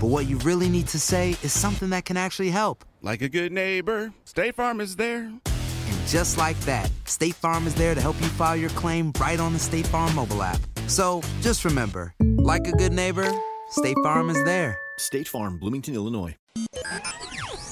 but what you really need to say is something that can actually help. Like a good neighbor, State Farm is there. And just like that, State Farm is there to help you file your claim right on the State Farm mobile app. So just remember, like a good neighbor, State Farm is there. State Farm, Bloomington, Illinois.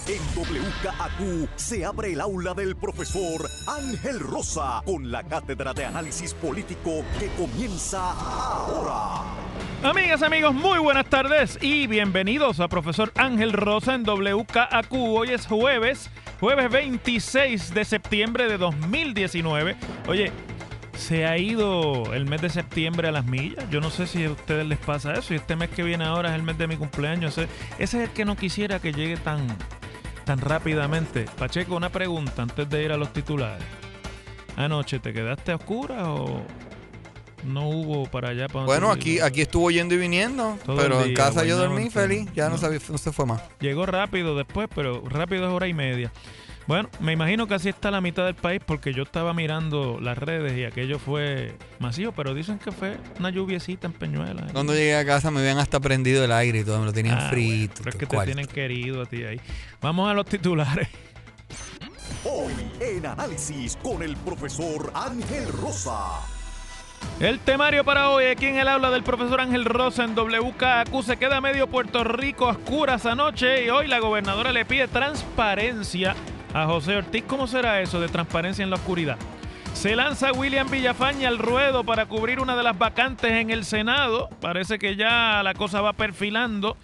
En WKAQ se abre el aula del profesor Ángel Rosa con la cátedra de análisis político que comienza ahora. Amigas, amigos, muy buenas tardes y bienvenidos a Profesor Ángel Rosa en WKAQ. Hoy es jueves, jueves 26 de septiembre de 2019. Oye, se ha ido el mes de septiembre a las millas. Yo no sé si a ustedes les pasa eso. Y este mes que viene ahora es el mes de mi cumpleaños. Ese, es el que no quisiera que llegue tan, tan rápidamente. Pacheco, una pregunta antes de ir a los titulares. Anoche, ¿te quedaste a oscuras o no hubo para allá? Para donde Bueno, aquí, aquí estuvo yendo y viniendo, Todo pero en casa yo dormí feliz, ya no, No. sabía, no se fue más. Llegó rápido después, pero rápido es hora y media. Bueno, me imagino que así está la mitad del país porque yo estaba mirando las redes y aquello fue masivo, pero dicen que fue una lluviecita en Peñuela. Cuando llegué a casa me habían hasta prendido el aire y todo, me lo tenían Ah, frito. bueno, pero es que te tienen querido a ti ahí. Vamos a los titulares. Hoy en análisis con el profesor Ángel Rosa. El temario para hoy, aquí en el aula del profesor Ángel Rosa en WKQ, se queda medio Puerto Rico a oscuras anoche y hoy la gobernadora le pide transparencia a José Ortiz. ¿Cómo será eso de transparencia en la oscuridad? Se lanza William Villafaña al ruedo para cubrir una de las vacantes en el Senado. Parece que ya la cosa va perfilando.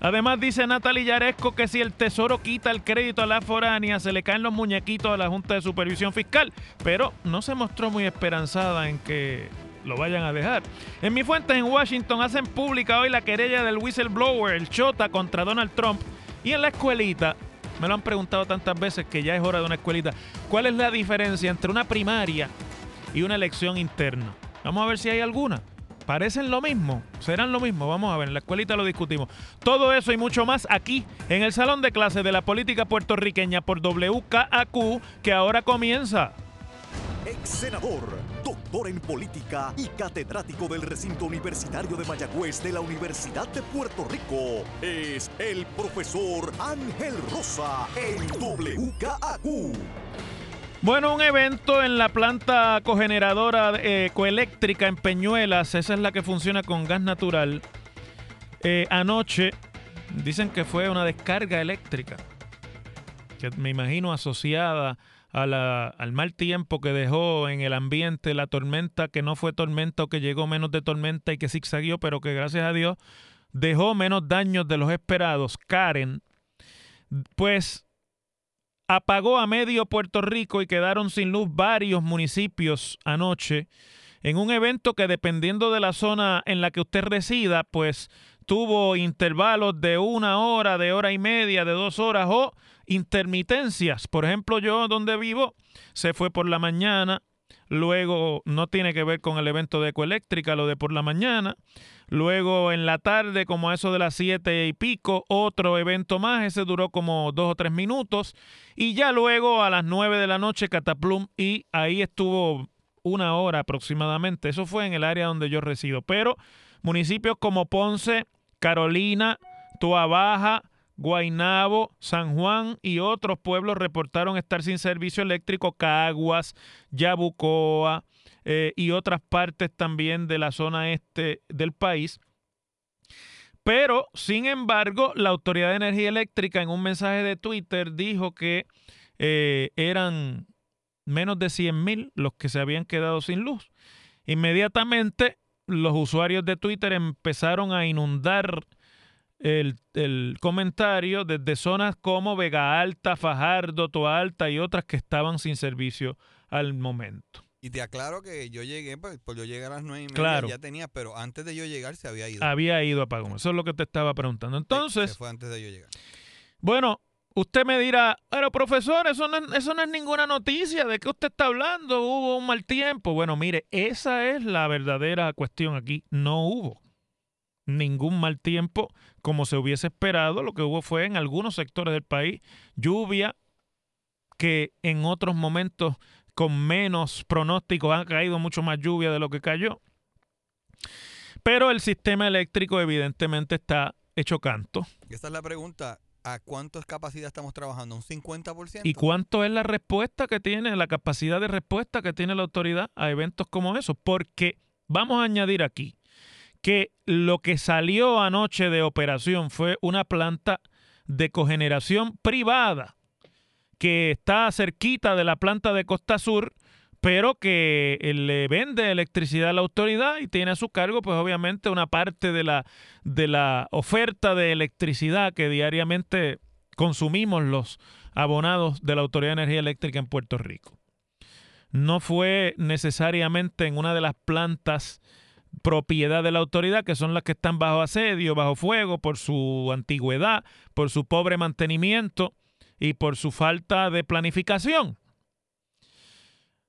Además dice Natalie Yaresco que si el Tesoro quita el crédito a la foránea se le caen los muñequitos a la Junta de Supervisión Fiscal, pero no se mostró muy esperanzada en que lo vayan a dejar. En mis fuentes en Washington hacen pública hoy la querella del whistleblower, el Chota, contra Donald Trump. Y en la escuelita, me lo han preguntado tantas veces que ya es hora de una escuelita, ¿cuál es la diferencia entre una primaria y una elección interna? Vamos a ver si hay alguna. ¿Parecen lo mismo? ¿Serán lo mismo? Vamos a ver, en la escuelita lo discutimos. Todo eso y mucho más aquí, en el Salón de Clases de la Política Puertorriqueña por WKAQ, que ahora comienza. Ex senador, doctor en política y catedrático del recinto universitario de Mayagüez de la Universidad de Puerto Rico, es el profesor Ángel Rosa en WKAQ. Bueno, un evento en la planta cogeneradora eh, coeléctrica en Peñuelas, esa es la que funciona con gas natural. Eh, anoche dicen que fue una descarga eléctrica, que me imagino asociada a la- al mal tiempo que dejó en el ambiente la tormenta, que no fue tormenta o que llegó menos de tormenta y que zigzagueó, pero que gracias a Dios dejó menos daños de los esperados. Karen, pues apagó a medio Puerto Rico y quedaron sin luz varios municipios anoche en un evento que dependiendo de la zona en la que usted resida, pues tuvo intervalos de una hora, de hora y media, de dos horas o intermitencias. Por ejemplo, yo donde vivo se fue por la mañana, luego no tiene que ver con el evento de Ecoeléctrica, lo de por la mañana, luego en la tarde, como a eso de las siete y pico, otro evento más, ese duró como dos o tres minutos, y ya luego a las nueve de la noche Cataplum, y ahí estuvo una hora aproximadamente, eso fue en el área donde yo resido, pero municipios como Ponce, Carolina, Tua Baja, Guainabo, San Juan y otros pueblos reportaron estar sin servicio eléctrico, Caguas, Yabucoa eh, y otras partes también de la zona este del país. Pero, sin embargo, la Autoridad de Energía Eléctrica en un mensaje de Twitter dijo que eh, eran menos de 100 mil los que se habían quedado sin luz. Inmediatamente los usuarios de Twitter empezaron a inundar el, el, comentario desde zonas como Vega Alta, Fajardo, Toa Alta y otras que estaban sin servicio al momento. Y te aclaro que yo llegué, pues, pues yo llegué a las nueve y media, Claro. ya tenía, pero antes de yo llegar se había ido. Había ido a Pagón. Eso es lo que te estaba preguntando. Entonces, Se fue antes de yo llegar. Bueno, usted me dirá, pero profesor, eso no, es, eso no es ninguna noticia. ¿De qué usted está hablando? Hubo un mal tiempo. Bueno, mire, esa es la verdadera cuestión aquí. No hubo ningún mal tiempo como se hubiese esperado. Lo que hubo fue en algunos sectores del país lluvia que en otros momentos con menos pronósticos ha caído mucho más lluvia de lo que cayó. Pero el sistema eléctrico evidentemente está hecho canto. Y esta es la pregunta, ¿a cuántas capacidad estamos trabajando? ¿Un 50%? ¿Y cuánto es la respuesta que tiene, la capacidad de respuesta que tiene la autoridad a eventos como esos? Porque vamos a añadir aquí que lo que salió anoche de operación fue una planta de cogeneración privada que está cerquita de la planta de Costa Sur, pero que le vende electricidad a la autoridad y tiene a su cargo, pues obviamente, una parte de la, de la oferta de electricidad que diariamente consumimos los abonados de la Autoridad de Energía Eléctrica en Puerto Rico. No fue necesariamente en una de las plantas propiedad de la autoridad, que son las que están bajo asedio, bajo fuego, por su antigüedad, por su pobre mantenimiento y por su falta de planificación.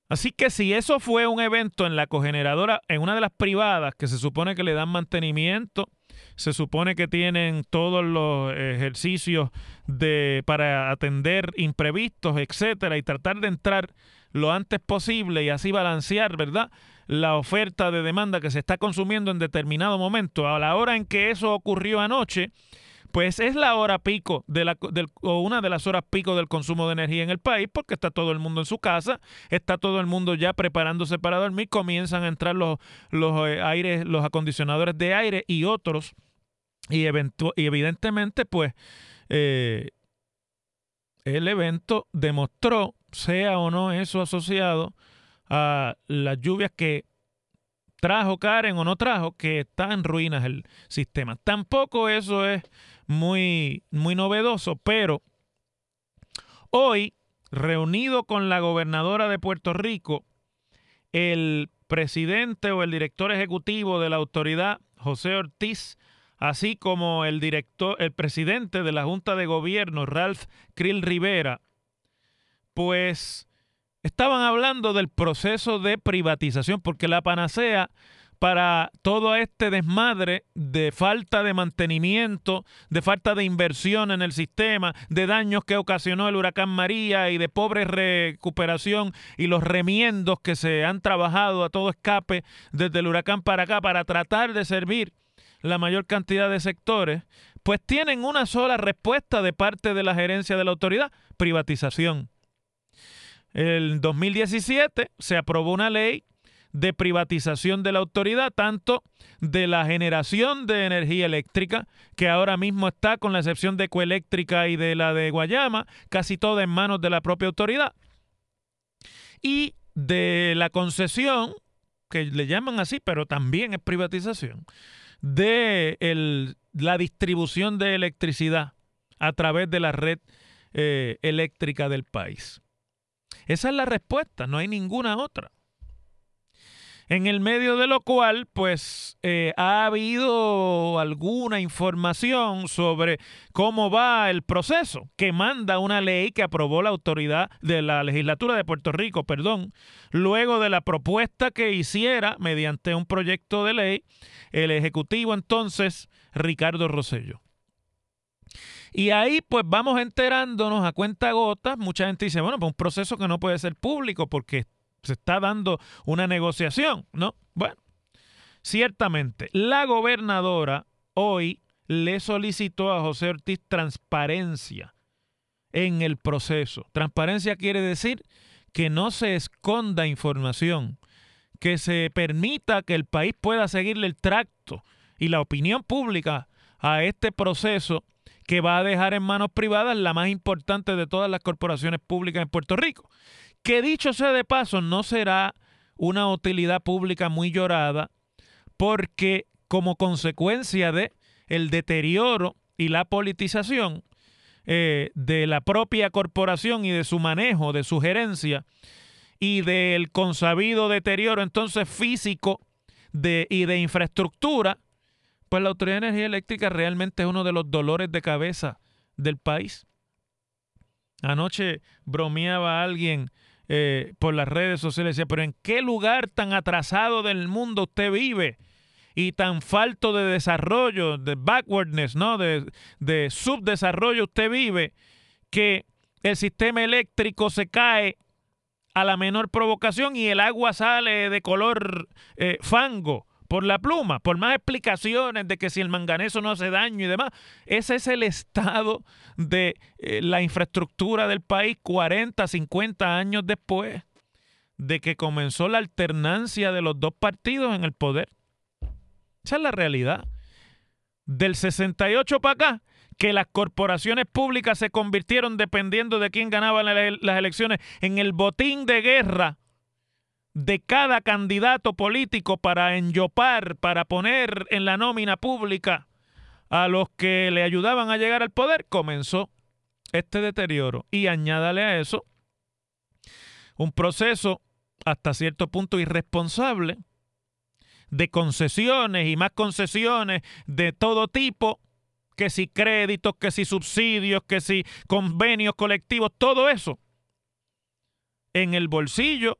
Así que si eso fue un evento en la cogeneradora, en una de las privadas que se supone que le dan mantenimiento, se supone que tienen todos los ejercicios de para atender imprevistos, etcétera, y tratar de entrar lo antes posible y así balancear, ¿verdad? La oferta de demanda que se está consumiendo en determinado momento. A la hora en que eso ocurrió anoche, pues es la hora pico de la, o una de las horas pico del consumo de energía en el país, porque está todo el mundo en su casa, está todo el mundo ya preparándose para dormir, comienzan a entrar los, los eh, aires, los acondicionadores de aire y otros, y, y evidentemente, pues, eh, el evento demostró, sea o no eso asociado a las lluvias que trajo Karen o no trajo, que está en ruinas el sistema. Tampoco eso es muy, muy novedoso, pero hoy, reunido con la gobernadora de Puerto Rico, el presidente o el director ejecutivo de la autoridad, José Ortiz, así como el director, el presidente de la Junta de Gobierno, Ralph Krill Rivera, pues estaban hablando del proceso de privatización, porque la panacea para todo este desmadre de falta de mantenimiento, de falta de inversión en el sistema, de daños que ocasionó el huracán María y de pobre recuperación y los remiendos que se han trabajado a todo escape desde el huracán para acá para tratar de servir la mayor cantidad de sectores, pues tienen una sola respuesta de parte de la gerencia de la autoridad, privatización. En 2017 se aprobó una ley de privatización de la autoridad, tanto de la generación de energía eléctrica, que ahora mismo está, con la excepción de Coeléctrica y de la de Guayama, casi toda en manos de la propia autoridad, y de la concesión, que le llaman así, pero también es privatización, de el, la distribución de electricidad a través de la red eh, eléctrica del país. Esa es la respuesta, no hay ninguna otra. En el medio de lo cual, pues, eh, ha habido alguna información sobre cómo va el proceso que manda una ley que aprobó la autoridad de la legislatura de Puerto Rico, perdón, luego de la propuesta que hiciera mediante un proyecto de ley el ejecutivo entonces Ricardo Rosello. Y ahí pues vamos enterándonos a cuenta gotas. Mucha gente dice, bueno, pues un proceso que no puede ser público porque se está dando una negociación, ¿no? Bueno, ciertamente, la gobernadora hoy le solicitó a José Ortiz transparencia en el proceso. Transparencia quiere decir que no se esconda información, que se permita que el país pueda seguirle el tracto y la opinión pública a este proceso que va a dejar en manos privadas la más importante de todas las corporaciones públicas en Puerto Rico. Que dicho sea de paso, no será una utilidad pública muy llorada, porque como consecuencia de el deterioro y la politización eh, de la propia corporación y de su manejo, de su gerencia y del consabido deterioro entonces físico de, y de infraestructura, pues la Autoridad de Energía Eléctrica realmente es uno de los dolores de cabeza del país. Anoche bromeaba alguien eh, por las redes sociales, decía, pero ¿en qué lugar tan atrasado del mundo usted vive? Y tan falto de desarrollo, de backwardness, ¿no? De, de subdesarrollo usted vive, que el sistema eléctrico se cae a la menor provocación y el agua sale de color eh, fango por la pluma, por más explicaciones de que si el manganeso no hace daño y demás. Ese es el estado de eh, la infraestructura del país 40, 50 años después de que comenzó la alternancia de los dos partidos en el poder. Esa es la realidad. Del 68 para acá, que las corporaciones públicas se convirtieron, dependiendo de quién ganaba las elecciones, en el botín de guerra de cada candidato político para enyopar, para poner en la nómina pública a los que le ayudaban a llegar al poder, comenzó este deterioro. Y añádale a eso un proceso hasta cierto punto irresponsable de concesiones y más concesiones de todo tipo, que si créditos, que si subsidios, que si convenios colectivos, todo eso en el bolsillo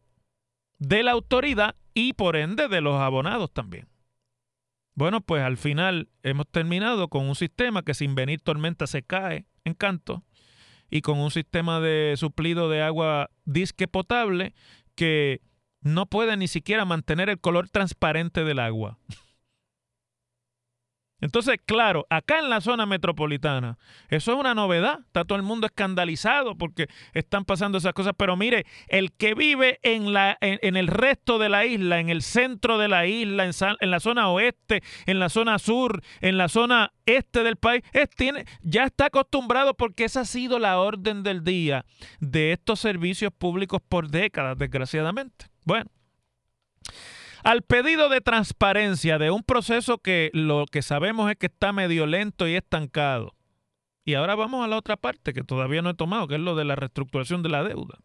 de la autoridad y por ende de los abonados también. Bueno, pues al final hemos terminado con un sistema que sin venir tormenta se cae en canto y con un sistema de suplido de agua disque potable que no puede ni siquiera mantener el color transparente del agua. Entonces, claro, acá en la zona metropolitana, eso es una novedad. Está todo el mundo escandalizado porque están pasando esas cosas. Pero mire, el que vive en, la, en, el resto de la isla, en el centro de la isla, en, en, la zona oeste, en la zona sur, en la zona este del país, tiene, ya está acostumbrado porque esa ha sido la orden del día de estos servicios públicos por décadas, desgraciadamente. Bueno. Al pedido de transparencia de un proceso que lo que sabemos es que está medio lento y estancado. Y ahora vamos a la otra parte que todavía no he tomado, que es lo de la reestructuración de la deuda.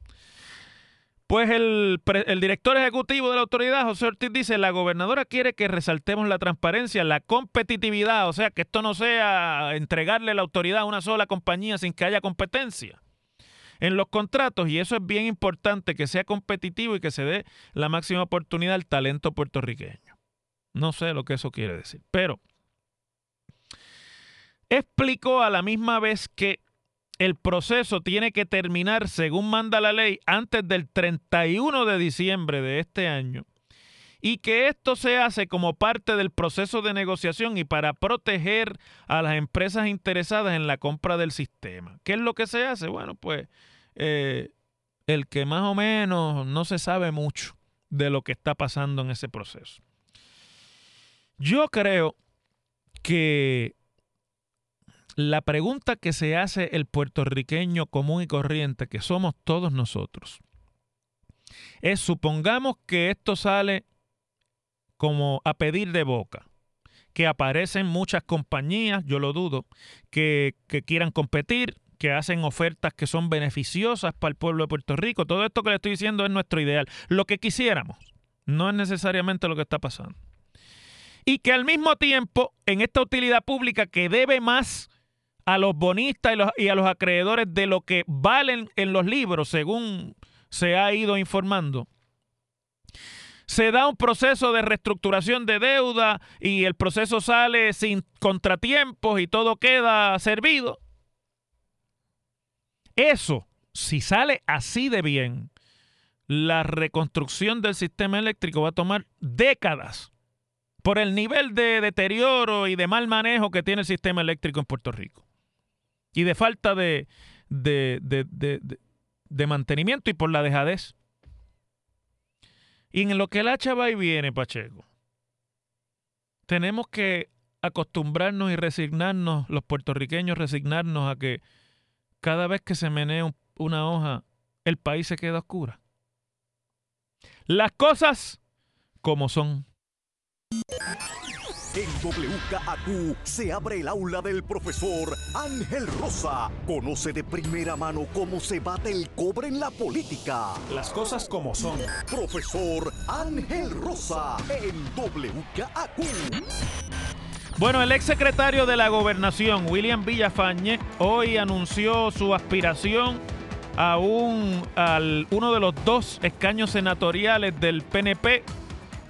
Pues el, director ejecutivo de la autoridad, José Ortiz, dice, la gobernadora quiere que resaltemos la transparencia, la competitividad, o sea, que esto no sea entregarle la autoridad a una sola compañía sin que haya competencia en los contratos y eso es bien importante que sea competitivo y que se dé la máxima oportunidad al talento puertorriqueño. No sé lo que eso quiere decir, pero explicó a la misma vez que el proceso tiene que terminar según manda la ley antes del 31 de diciembre de este año y que esto se hace como parte del proceso de negociación y para proteger a las empresas interesadas en la compra del sistema. ¿Qué es lo que se hace? Bueno, pues eh, el que más o menos no se sabe mucho de lo que está pasando en ese proceso. Yo creo que la pregunta que se hace el puertorriqueño común y corriente, que somos todos nosotros, es supongamos que esto sale como a pedir de boca, que aparecen muchas compañías, yo lo dudo, que, que quieran competir, que hacen ofertas que son beneficiosas para el pueblo de Puerto Rico. Todo esto que le estoy diciendo es nuestro ideal, lo que quisiéramos. No es necesariamente lo que está pasando. Y que al mismo tiempo, en esta utilidad pública que debe más a los bonistas y, y a los acreedores de lo que valen en los libros, según se ha ido informando, se da un proceso de reestructuración de deuda y el proceso sale sin contratiempos y todo queda servido. Eso, si sale así de bien, la reconstrucción del sistema eléctrico va a tomar décadas por el nivel de deterioro y de mal manejo que tiene el sistema eléctrico en Puerto Rico. Y de falta de, de, de- de- mantenimiento y por la dejadez. Y en lo que el hacha va y viene, Pacheco, tenemos que acostumbrarnos y resignarnos, los puertorriqueños resignarnos a que cada vez que se menea un- una hoja, el país se queda oscura. Las cosas como son. En WKAQ se abre el aula del profesor Ángel Rosa. Conoce de primera mano cómo se bate el cobre en la política. Las cosas como son. Profesor Ángel Rosa en WKAQ. Bueno, el exsecretario de la Gobernación, William Villafañe, hoy anunció su aspiración a un, al, uno de los dos escaños senatoriales del PNP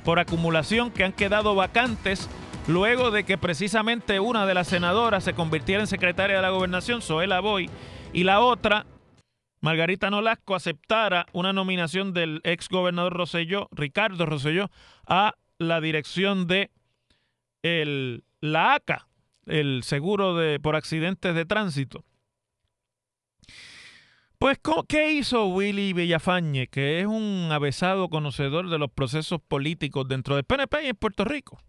por acumulación que han quedado vacantes luego de que precisamente una de las senadoras se convirtiera en secretaria de la Gobernación, Zoela Boy, y la otra, Margarita Nolasco, aceptara una nominación del ex gobernador Rosselló, Ricardo Rosselló, a la dirección de la ACA, el seguro de, por accidentes de tránsito. Pues, ¿cómo- ¿qué hizo Willy Villafañe, que es un avesado conocedor de los procesos políticos dentro del PNP y en Puerto Rico?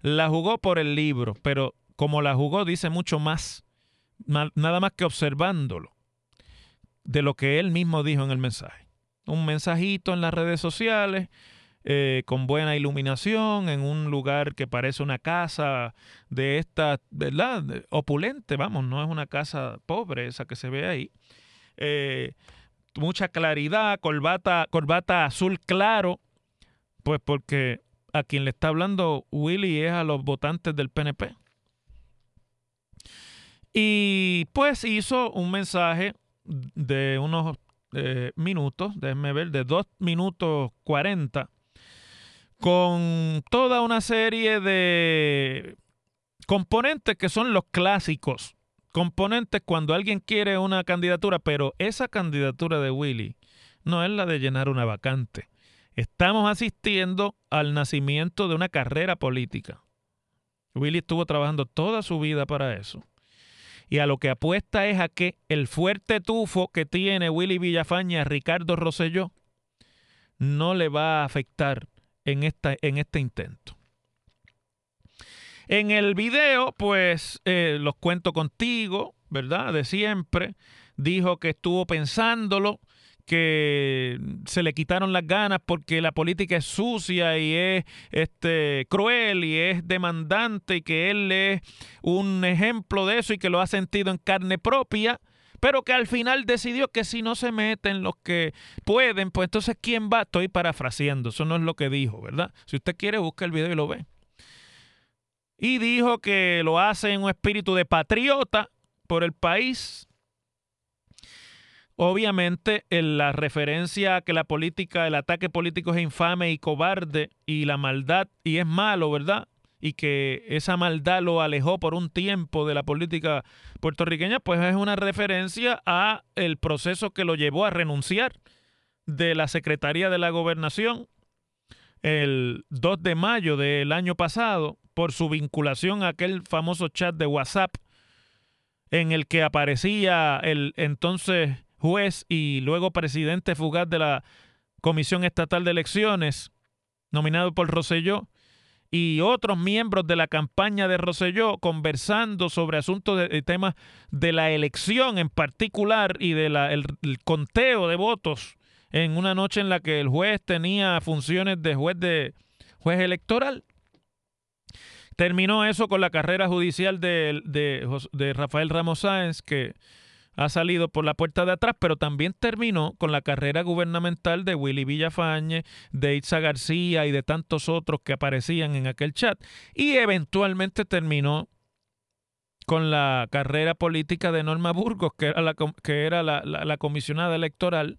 La jugó por el libro, pero como la jugó dice mucho más, nada más que observándolo, de lo que él mismo dijo en el mensaje. Un mensajito en las redes sociales, eh, con buena iluminación, en un lugar que parece una casa de esta, ¿verdad? Opulente, vamos, no es una casa pobre esa que se ve ahí. Eh, mucha claridad, corbata, corbata azul claro, pues porque a quien le está hablando Willy es a los votantes del PNP. Y pues hizo un mensaje de unos eh, minutos, déjenme ver, de dos minutos 40, con toda una serie de componentes que son los clásicos. Componentes cuando alguien quiere una candidatura, pero esa candidatura de Willy no es la de llenar una vacante. Estamos asistiendo al nacimiento de una carrera política. Willy estuvo trabajando toda su vida para eso. Y a lo que apuesta es a que el fuerte tufo que tiene Willy Villafaña Ricardo Rosselló no le va a afectar en, esta, en este intento. En el video, pues eh, los cuento contigo, ¿verdad? De siempre. Dijo que estuvo pensándolo, que se le quitaron las ganas porque la política es sucia y es este, cruel y es demandante y que él es un ejemplo de eso y que lo ha sentido en carne propia, pero que al final decidió que si no se meten los que pueden, pues entonces ¿quién va? Estoy parafraseando, eso no es lo que dijo, ¿verdad? Si usted quiere, busca el video y lo ve. Y dijo que lo hace en un espíritu de patriota por el país, Obviamente, en la referencia a que la política, el ataque político es infame y cobarde y la maldad, y es malo, ¿verdad? Y que esa maldad lo alejó por un tiempo de la política puertorriqueña, pues es una referencia a el proceso que lo llevó a renunciar de la Secretaría de la Gobernación el 2 de mayo del año pasado por su vinculación a aquel famoso chat de WhatsApp en el que aparecía el entonces juez y luego presidente fugaz de la Comisión Estatal de Elecciones, nominado por Rosselló, y otros miembros de la campaña de Rosselló conversando sobre asuntos de, temas de la elección en particular y del de conteo de votos en una noche en la que el juez tenía funciones de juez de juez electoral. Terminó eso con la carrera judicial de, de Rafael Ramos Sáenz, que ha salido por la puerta de atrás, pero también terminó con la carrera gubernamental de Willy Villafañe, de Itza García y de tantos otros que aparecían en aquel chat. Y eventualmente terminó con la carrera política de Norma Burgos, que era la, que era la, comisionada electoral,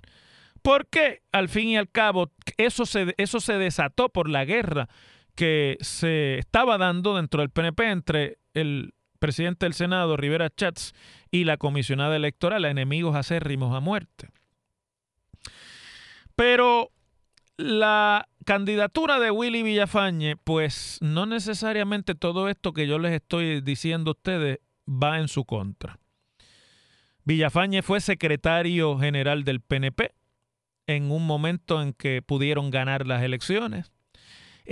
porque al fin y al cabo eso se, eso se desató por la guerra que se estaba dando dentro del PNP entre el presidente del Senado, Rivera Chats, y la comisionada electoral, a enemigos acérrimos a muerte. Pero la candidatura de Willy Villafañe, pues no necesariamente todo esto que yo les estoy diciendo a ustedes va en su contra. Villafañe fue secretario general del PNP en un momento en que pudieron ganar las elecciones.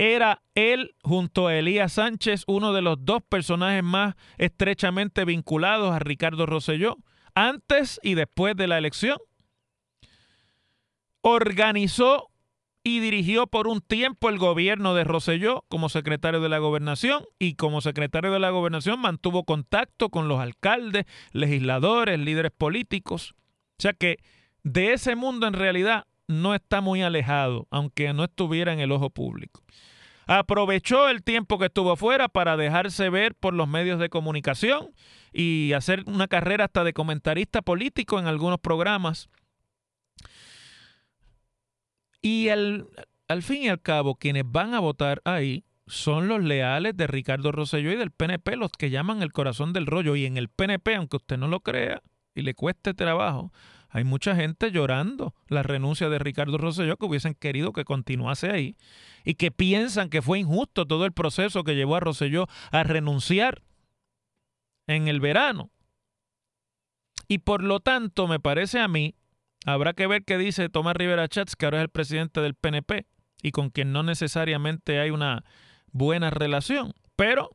Era él, junto a Elías Sánchez, uno de los dos personajes más estrechamente vinculados a Ricardo Rosselló, antes y después de la elección. Organizó y dirigió por un tiempo el gobierno de Rosselló como secretario de la gobernación y como secretario de la gobernación mantuvo contacto con los alcaldes, legisladores, líderes políticos. O sea que de ese mundo en realidad no está muy alejado, aunque no estuviera en el ojo público. Aprovechó el tiempo que estuvo afuera para dejarse ver por los medios de comunicación y hacer una carrera hasta de comentarista político en algunos programas. Y al, al fin y al cabo, quienes van a votar ahí son los leales de Ricardo Rosselló y del PNP, los que llaman el corazón del rollo. Y en el PNP, aunque usted no lo crea y le cueste trabajo, hay mucha gente llorando la renuncia de Ricardo Rosselló que hubiesen querido que continuase ahí y que piensan que fue injusto todo el proceso que llevó a Rosselló a renunciar en el verano. Y por lo tanto, me parece a mí, habrá que ver qué dice Tomás Rivera Chats, que ahora es el presidente del PNP y con quien no necesariamente hay una buena relación. Pero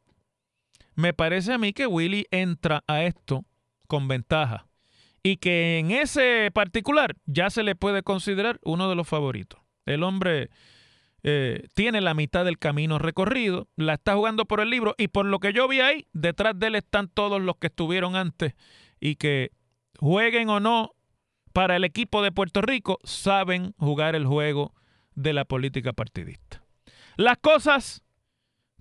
me parece a mí que Willy entra a esto con ventaja y que en ese particular ya se le puede considerar uno de los favoritos. El hombre eh, tiene la mitad del camino recorrido, la está jugando por el libro y por lo que yo vi ahí, detrás de él están todos los que estuvieron antes y que jueguen o no para el equipo de Puerto Rico, saben jugar el juego de la política partidista. Las cosas